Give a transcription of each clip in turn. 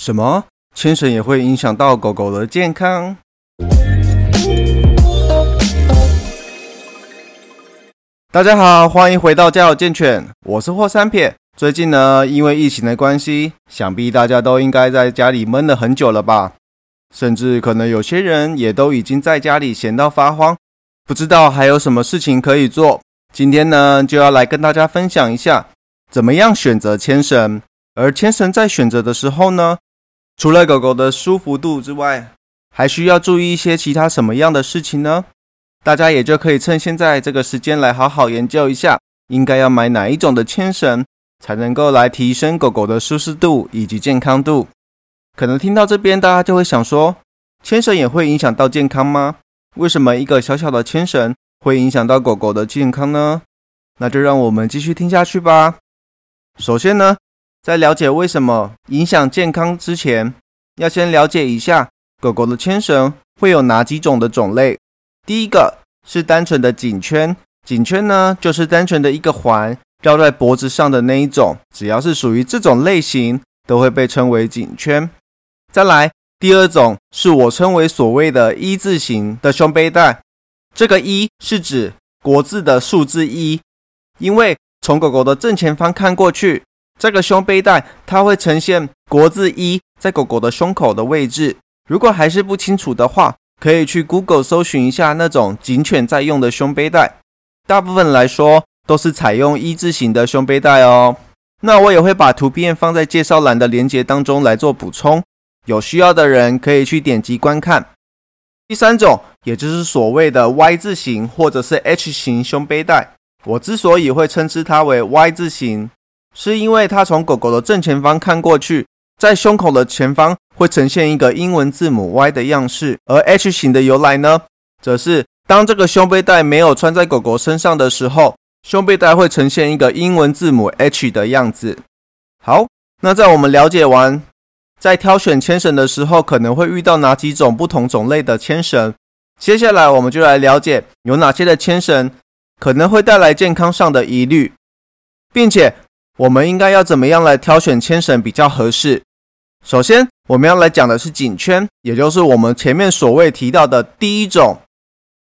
什么？牵绳也会影响到狗狗的健康？大家好，欢迎回到家有健犬，我是霍三撇。最近呢，因为疫情的关系，想必大家都应该在家里闷了很久了吧？甚至可能有些人也都已经在家里闲到发慌，不知道还有什么事情可以做。今天呢，就要来跟大家分享一下，怎么样选择牵绳。而牵绳在选择的时候呢，除了狗狗的舒服度之外，还需要注意一些其他什么样的事情呢？大家也就可以趁现在这个时间来好好研究一下，应该要买哪一种的牵绳，才能够来提升狗狗的舒适度以及健康度。可能听到这边，大家就会想说，牵绳也会影响到健康吗？为什么一个小小的牵绳会影响到狗狗的健康呢？那就让我们继续听下去吧。首先呢，在了解为什么影响健康之前，要先了解一下狗狗的牵绳会有哪几种的种类。第一个是单纯的颈圈，颈圈呢就是单纯的一个环绕在脖子上的那一种，只要是属于这种类型，都会被称为颈圈。再来，第二种是我称为所谓的一字形的胸背带，这个一是指国字的数字一，因为从狗狗的正前方看过去，这个胸背带它会呈现国字一在狗狗的胸口的位置。如果还是不清楚的话，可以去 Google 搜寻一下那种警犬在用的胸背带，大部分来说都是采用一字形的胸背带哦。那我也会把图片放在介绍栏的链接当中来做补充，有需要的人可以去点击观看。第三种，也就是所谓的 Y 字形或者是 H 型胸背带，我之所以会称之它为 Y 字形，是因为它从狗狗的正前方看过去。在胸口的前方会呈现一个英文字母 Y 的样式，而 H 型的由来呢，则是当这个胸背带没有穿在狗狗身上的时候，胸背带会呈现一个英文字母 H 的样子。好，那在我们了解完在挑选牵绳的时候可能会遇到哪几种不同种类的牵绳，接下来我们就来了解有哪些的牵绳可能会带来健康上的疑虑，并且我们应该要怎么样来挑选牵绳比较合适。首先，我们要来讲的是颈圈，也就是我们前面所谓提到的第一种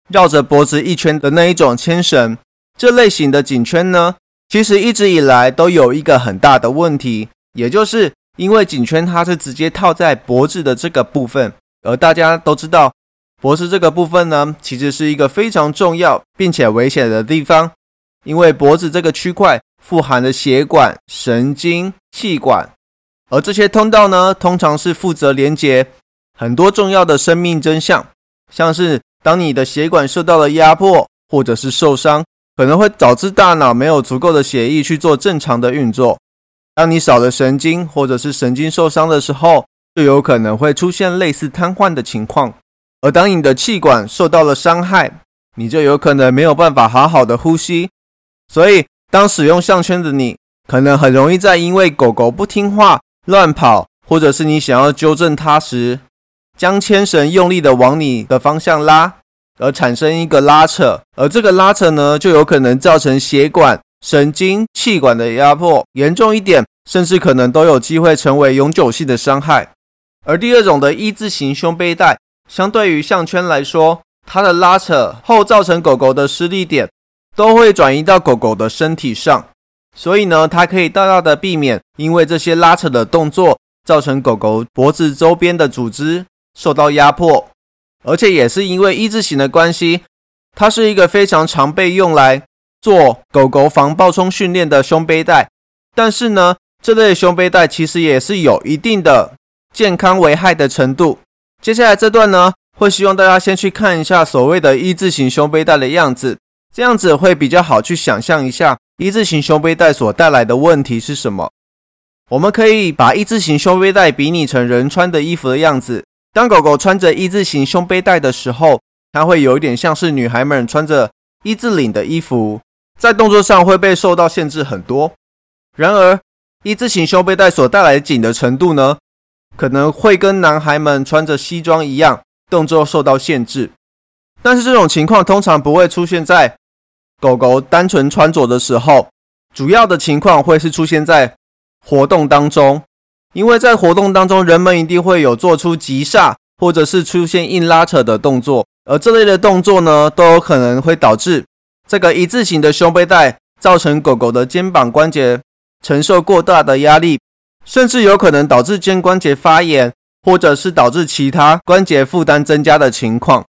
绕着脖子一圈的那一种牵绳。这类型的颈圈呢，其实一直以来都有一个很大的问题，也就是因为颈圈它是直接套在脖子的这个部分，而大家都知道，脖子这个部分呢，其实是一个非常重要并且危险的地方，因为脖子这个区块富含的血管、神经、气管。而这些通道呢，通常是负责连接很多重要的生命真相，像是当你的血管受到了压迫或者是受伤，可能会导致大脑没有足够的血液去做正常的运作。当你少了神经或者是神经受伤的时候，就有可能会出现类似瘫痪的情况。而当你的气管受到了伤害，你就有可能没有办法好好的呼吸。所以，当使用项圈的你，可能很容易在因为狗狗不听话。乱跑，或者是你想要纠正它时，将牵绳用力的往你的方向拉，而产生一个拉扯，而这个拉扯呢，就有可能造成血管、神经、气管的压迫，严重一点，甚至可能都有机会成为永久性的伤害。而第二种的一字形胸背带，相对于项圈来说，它的拉扯后造成狗狗的施力点，都会转移到狗狗的身体上。所以呢，它可以大大的避免因为这些拉扯的动作造成狗狗脖子周边的组织受到压迫，而且也是因为一字形的关系，它是一个非常常被用来做狗狗防暴冲训练的胸背带。但是呢，这类胸背带其实也是有一定的健康危害的程度。接下来这段呢，会希望大家先去看一下所谓的一字形胸背带的样子，这样子会比较好去想象一下。一字形胸背带所带来的问题是什么？我们可以把一字形胸背带比拟成人穿的衣服的样子。当狗狗穿着一字形胸背带的时候，它会有一点像是女孩们穿着一字领的衣服，在动作上会被受到限制很多。然而，一字形胸背带所带来紧的程度呢，可能会跟男孩们穿着西装一样，动作受到限制。但是这种情况通常不会出现在。狗狗单纯穿着的时候，主要的情况会是出现在活动当中，因为在活动当中，人们一定会有做出急刹或者是出现硬拉扯的动作，而这类的动作呢，都有可能会导致这个一字形的胸背带造成狗狗的肩膀关节承受过大的压力，甚至有可能导致肩关节发炎，或者是导致其他关节负担增加的情况。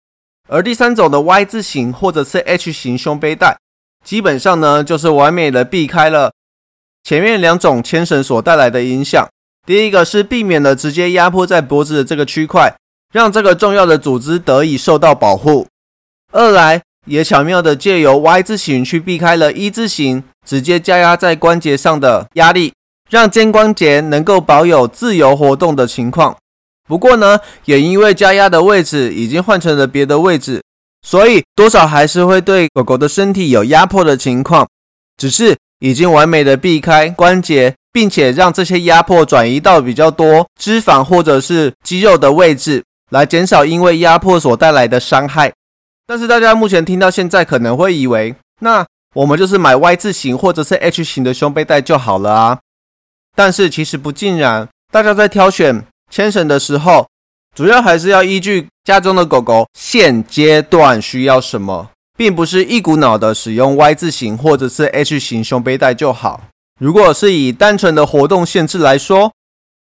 而第三种的 Y 字形或者是 H 型胸背带，基本上呢，就是完美的避开了前面两种牵绳所带来的影响。第一个是避免了直接压迫在脖子的这个区块，让这个重要的组织得以受到保护；二来也巧妙的借由 Y 字形去避开了一字形直接加压在关节上的压力，让肩关节能够保有自由活动的情况。不过呢，也因为加压的位置已经换成了别的位置，所以多少还是会对狗狗的身体有压迫的情况，只是已经完美的避开关节。并且让这些压迫转移到比较多脂肪或者是肌肉的位置，来减少因为压迫所带来的伤害。但是大家目前听到现在可能会以为，那我们就是买 Y 字形或者是 H 型的胸背带就好了啊。但是其实不尽然，大家在挑选牵绳的时候，主要还是要依据家中的狗狗现阶段需要什么，并不是一股脑的使用 Y 字形或者是 H 型胸背带就好。如果是以单纯的活动限制来说，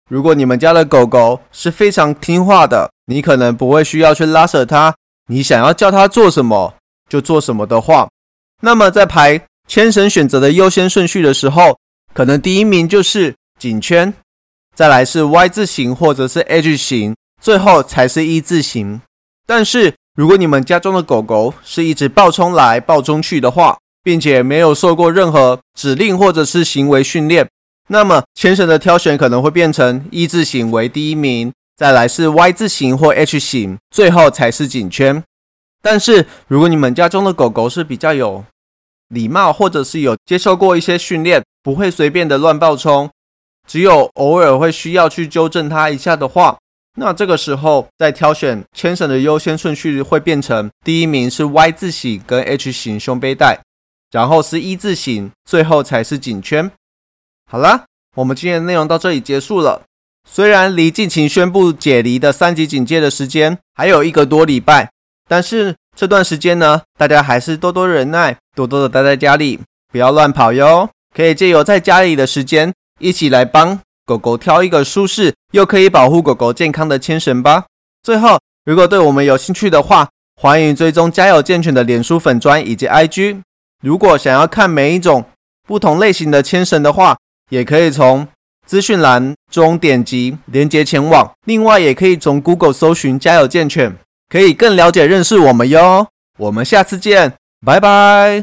如果你们家的狗狗是非常听话的，你可能不会需要去拉扯它，你想要叫它做什么就做什么的话，那么在排牵绳选择的优先顺序的时候，可能第一名就是颈圈，再来是 Y 字形或者是 H 型，最后才是一字形。但是如果你们家中的狗狗是一直暴冲来暴冲去的话，并且没有受过任何指令或者是行为训练，那么牵绳的挑选可能会变成一字形为第一名，再来是 Y 字形或 H 型，最后才是颈圈。但是如果你们家中的狗狗是比较有礼貌，或者是有接受过一些训练，不会随便的乱暴冲，只有偶尔会需要去纠正它一下的话，那这个时候在挑选牵绳的优先顺序会变成第一名是 Y 字形跟 H 型胸背带。然后是一字形，最后才是颈圈。好了，我们今天的内容到这里结束了。虽然离近期宣布解离的三级警戒的时间还有一个多礼拜，但是这段时间呢，大家还是多多忍耐，多多的待在家里，不要乱跑哟。可以借由在家里的时间，一起来帮狗狗挑一个舒适又可以保护狗狗健康的牵绳吧。最后，如果对我们有兴趣的话，欢迎追踪家有健犬的脸书粉砖以及 IG。如果想要看每一种不同类型的牵绳的话，也可以从资讯栏中点击连接前往。另外，也可以从 Google 搜寻“家有健犬”，可以更了解认识我们哟。我们下次见，拜拜。